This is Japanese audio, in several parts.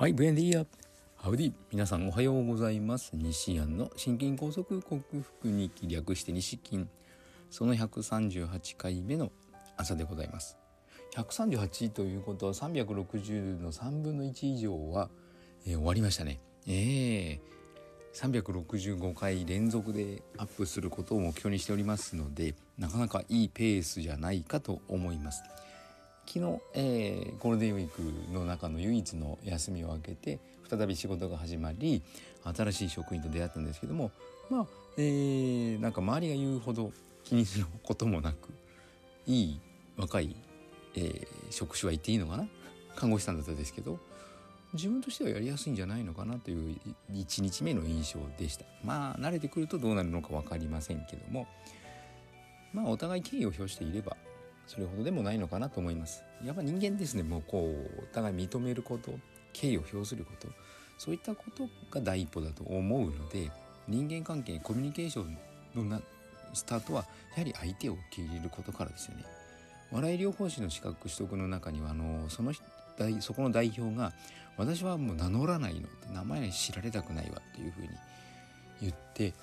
はい、ブエンディア。ハウディ。皆さんおはようございます。西安の心筋梗塞克服に略して西筋。その138回目の朝でございます。138ということは360の3分の1以上は、えー、終わりましたね。ええー、365回連続でアップすることを目標にしておりますのでなかなかいいペースじゃないかと思います。昨日、えー、ゴールデンウィークの中の唯一の休みを明けて再び仕事が始まり新しい職員と出会ったんですけどもまあ、えー、なんか周りが言うほど気にすることもなくいい若い、えー、職種は言っていいのかな？看護師さんだったんですけど自分としてはやりやすいんじゃないのかなという1日目の印象でした。まあ慣れてくるとどうなるのか分かりませんけどもまあお互い敬意を表していればそれほどでもないのかなと思います。やっぱ人間ですねもうこうお互い認めること敬意を表することそういったことが第一歩だと思うので人間関係コミュニケーションのなスタートはやはり相手を受け入れることからですよね。笑い療法士の資格取得の中にはあのそのそこの代表が私はもう名乗らないの名前知られたくないわっていうふうに言って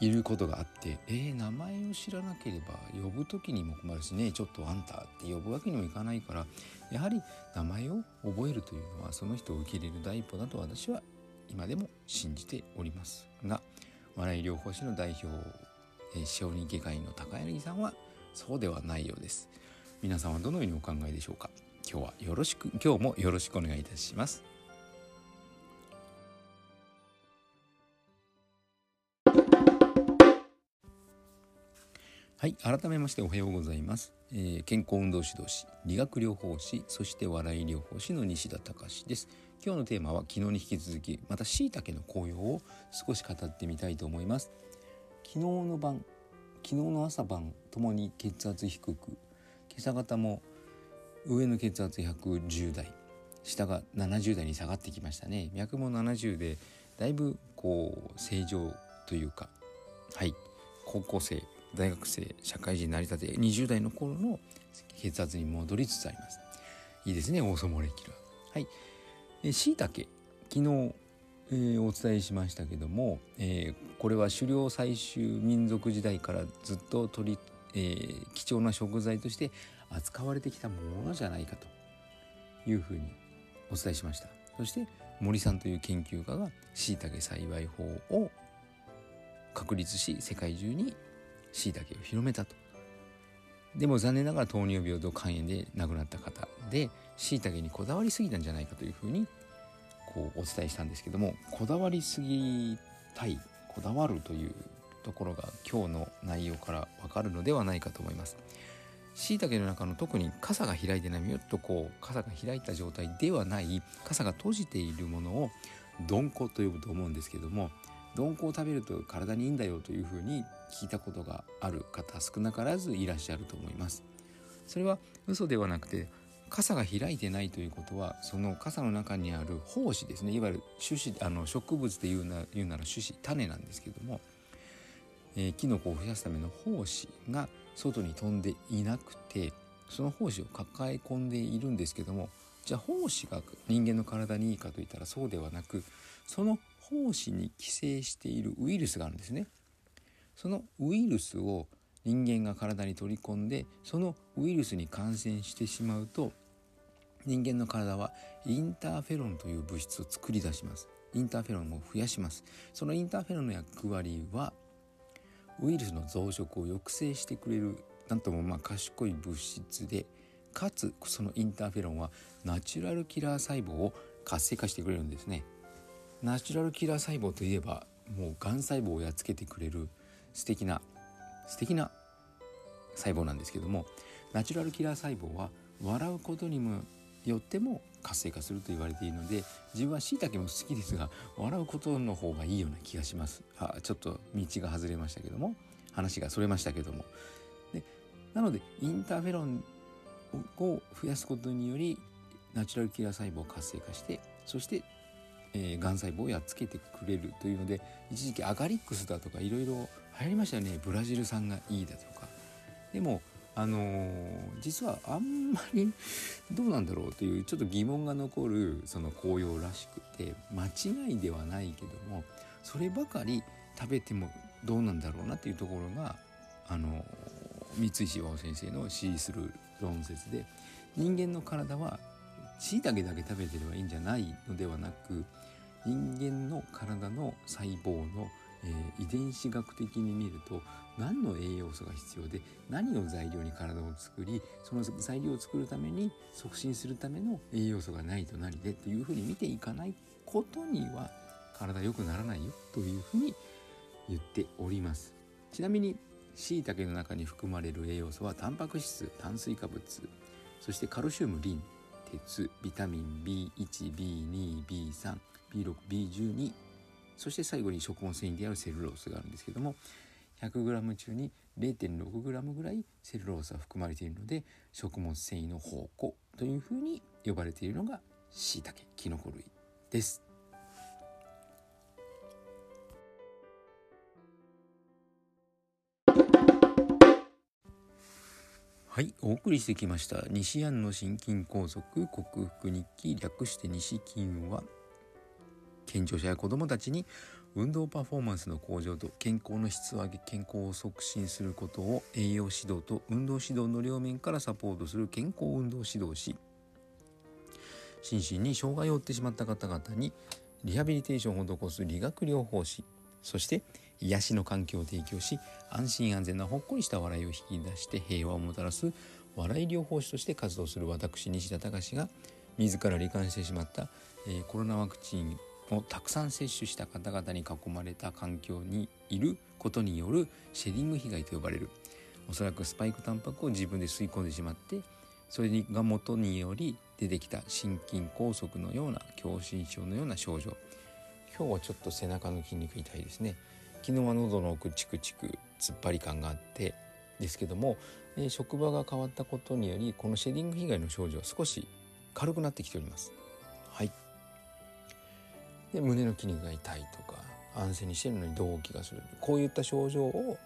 いることがあってえー、名前を知らなければ呼ぶ時にも困るしねちょっとあんたって呼ぶわけにもいかないからやはり名前を覚えるというのはその人を受け入れる第一歩だと私は今でも信じております。が笑い療法士の代表、えー、小児外科医の高柳さんはそうではないようです。皆さんはどのようにお考えでしょうか？今日はよろしく今日もよろしくお願いいたします。はい改めましておはようございます、えー、健康運動指導士理学療法士そして笑い療法士の西田隆です。今日のテーマは昨日に引き続きまた椎茸の紅葉を少し語ってみたいと思います。昨日の晩昨日の朝晩ともに血圧低く今朝方も上の血圧110代下が70代に下がってきましたね。脈も70でだいぶこう正常というかはい高校生大学生社会人成り立て20代の頃の血圧に戻りつつあります。いいですねオーソモレキュラー。はい。しいたけ昨日、えー、お伝えしましたけども、えー、これは狩猟採集民族時代からずっと取り、えー、貴重な食材として扱われてきたものじゃないかというふうにお伝えしました。そして森さんという研究家がしいたけ栽培法を確立し世界中にしいたけを広めたとでも残念ながら糖尿病と肝炎で亡くなった方でしいたけにこだわりすぎたんじゃないかというふうにこうお伝えしたんですけどもこだわりすぎたいこだわるというところが今日の内容からわかるのではないかと思います。しいたけの中の特に傘が開いてないよっとこう傘が開いた状態ではない傘が閉じているものを鈍行と呼ぶと思うんですけども鈍行を食べると体にいいんだよというふうに聞いたことがある方少なからずいらっしゃると思います。それは嘘ではなくて傘が開いてないということはその傘の中にある胞子ですねいわゆる種子あの植物で言うな言うなら種子種なんですけども、えー、キノコを増やすための胞子が外に飛んでいなくてその胞子を抱え込んでいるんですけどもじゃあ胞子が人間の体にいいかといったらそうではなくその胞子に寄生しているウイルスがあるんですね。そのウイルスを人間が体に取り込んでそのウイルスに感染してしまうと人間の体はインターフェロンという物質を作り出します。インターフェロンを増やします。そのインターフェロンの役割はウイルスの増殖を抑制してくれるなんともまあ賢い物質でかつそのインターフェロンはナチュラルキラー細胞を活性化してくれるんですね。ナチュラルキラー細胞といえばもうがん細胞をやっつけてくれる素敵な素敵な細胞なんですけどもナチュラルキラー細胞は笑うことにもよっても活性化すると言われているので自分はしいたけも好きですが笑うことの方がいいような気がします。あちょっと道が外れましたけども話がそれましたけども。でなのでインターフェロンを増やすことによりナチュラルキラー細胞を活性化してそしてえー、がん細胞をやっつけてくれるというので一時期アガリックスだとかいろいろ流行りましたよね。ブラジル産がいいだとか。でもあのー、実はあんまりどうなんだろうというちょっと疑問が残るその紅葉らしくて間違いではないけどもそればかり食べてもどうなんだろうなっていうところがあのー、三石和夫先生の指示する論説で人間の体は椎茸だけ食べてればいいんじゃないのではなく人間の体の細胞の、えー、遺伝子学的に見ると何の栄養素が必要で何を材料に体を作りその材料を作るために促進するための栄養素がないと何でというふうに見ていかないことには体良くならないよというふうに言っております。ちなみに椎茸の中に含まれる栄養素はタンパク質炭水化物そしてカルシウムリン。鉄ビタミン B1B2B3B6B12 そして最後に食物繊維であるセルロースがあるんですけども 100g 中に 0.6g ぐらいセルロースは含まれているので食物繊維の宝庫というふうに呼ばれているのがしいたけきのこ類です。はい、お送りしてきました。西安の心筋梗塞克服日記略して西筋は健常者や子どもたちに運動パフォーマンスの向上と健康の質を上げ健康を促進することを栄養指導と運動指導の両面からサポートする健康運動指導士。心身に障害を負ってしまった方々にリハビリテーションを施す理学療法士。そして癒しの環境を提供し安心安全なほっこりした笑いを引き出して平和をもたらす笑い療法士として活動する私西田隆が自ら罹患してしまった、えー、コロナワクチンをたくさん接種した方々に囲まれた環境にいることによるシェディング被害と呼ばれるおそらくスパイクタンパクを自分で吸い込んでしまってそれが元により出てきた心筋梗塞のような狭心症のような症状。今日はちょっと背中の筋肉痛いですね。昨日は喉の奥チクチク突っ張り感があってですけども、えー、職場が変わったことによりこのシェディング被害の症状は少し軽くなってきております。はい、で胸の筋肉が痛いとか安静にしてるのに動悸がするこういった症状を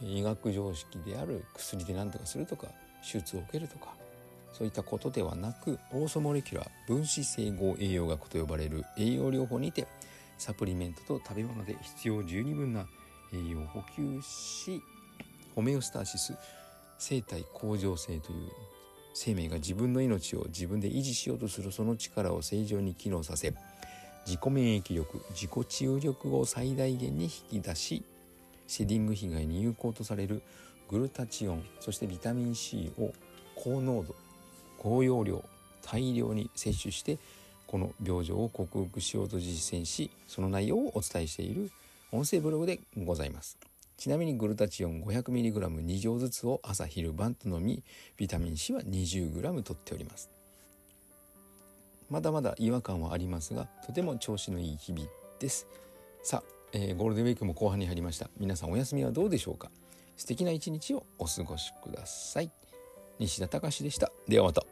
医学常識である薬で何とかするとか手術を受けるとかそういったことではなくオーソモレキュラー分子整合栄養学と呼ばれる栄養療法にてサプリメントと食べ物で必要十二分な栄養を補給しホメオスターシス生体向上性という生命が自分の命を自分で維持しようとするその力を正常に機能させ自己免疫力自己治癒力を最大限に引き出しシェディング被害に有効とされるグルタチオンそしてビタミン C を高濃度高容量大量に摂取してこの病状を克服しようと実践しその内容をお伝えしている音声ブログでございます。ちなみにグルタチオン 500mg2 錠ずつを朝昼晩と飲みビタミン C は 20g 取っております。まだまだ違和感はありますがとても調子のいい日々です。さあ、えー、ゴールデンウィークも後半に入りました。皆さんお休みはどうでしょうか？素敵な一日をお過ごしください。西田隆でした。ではまた。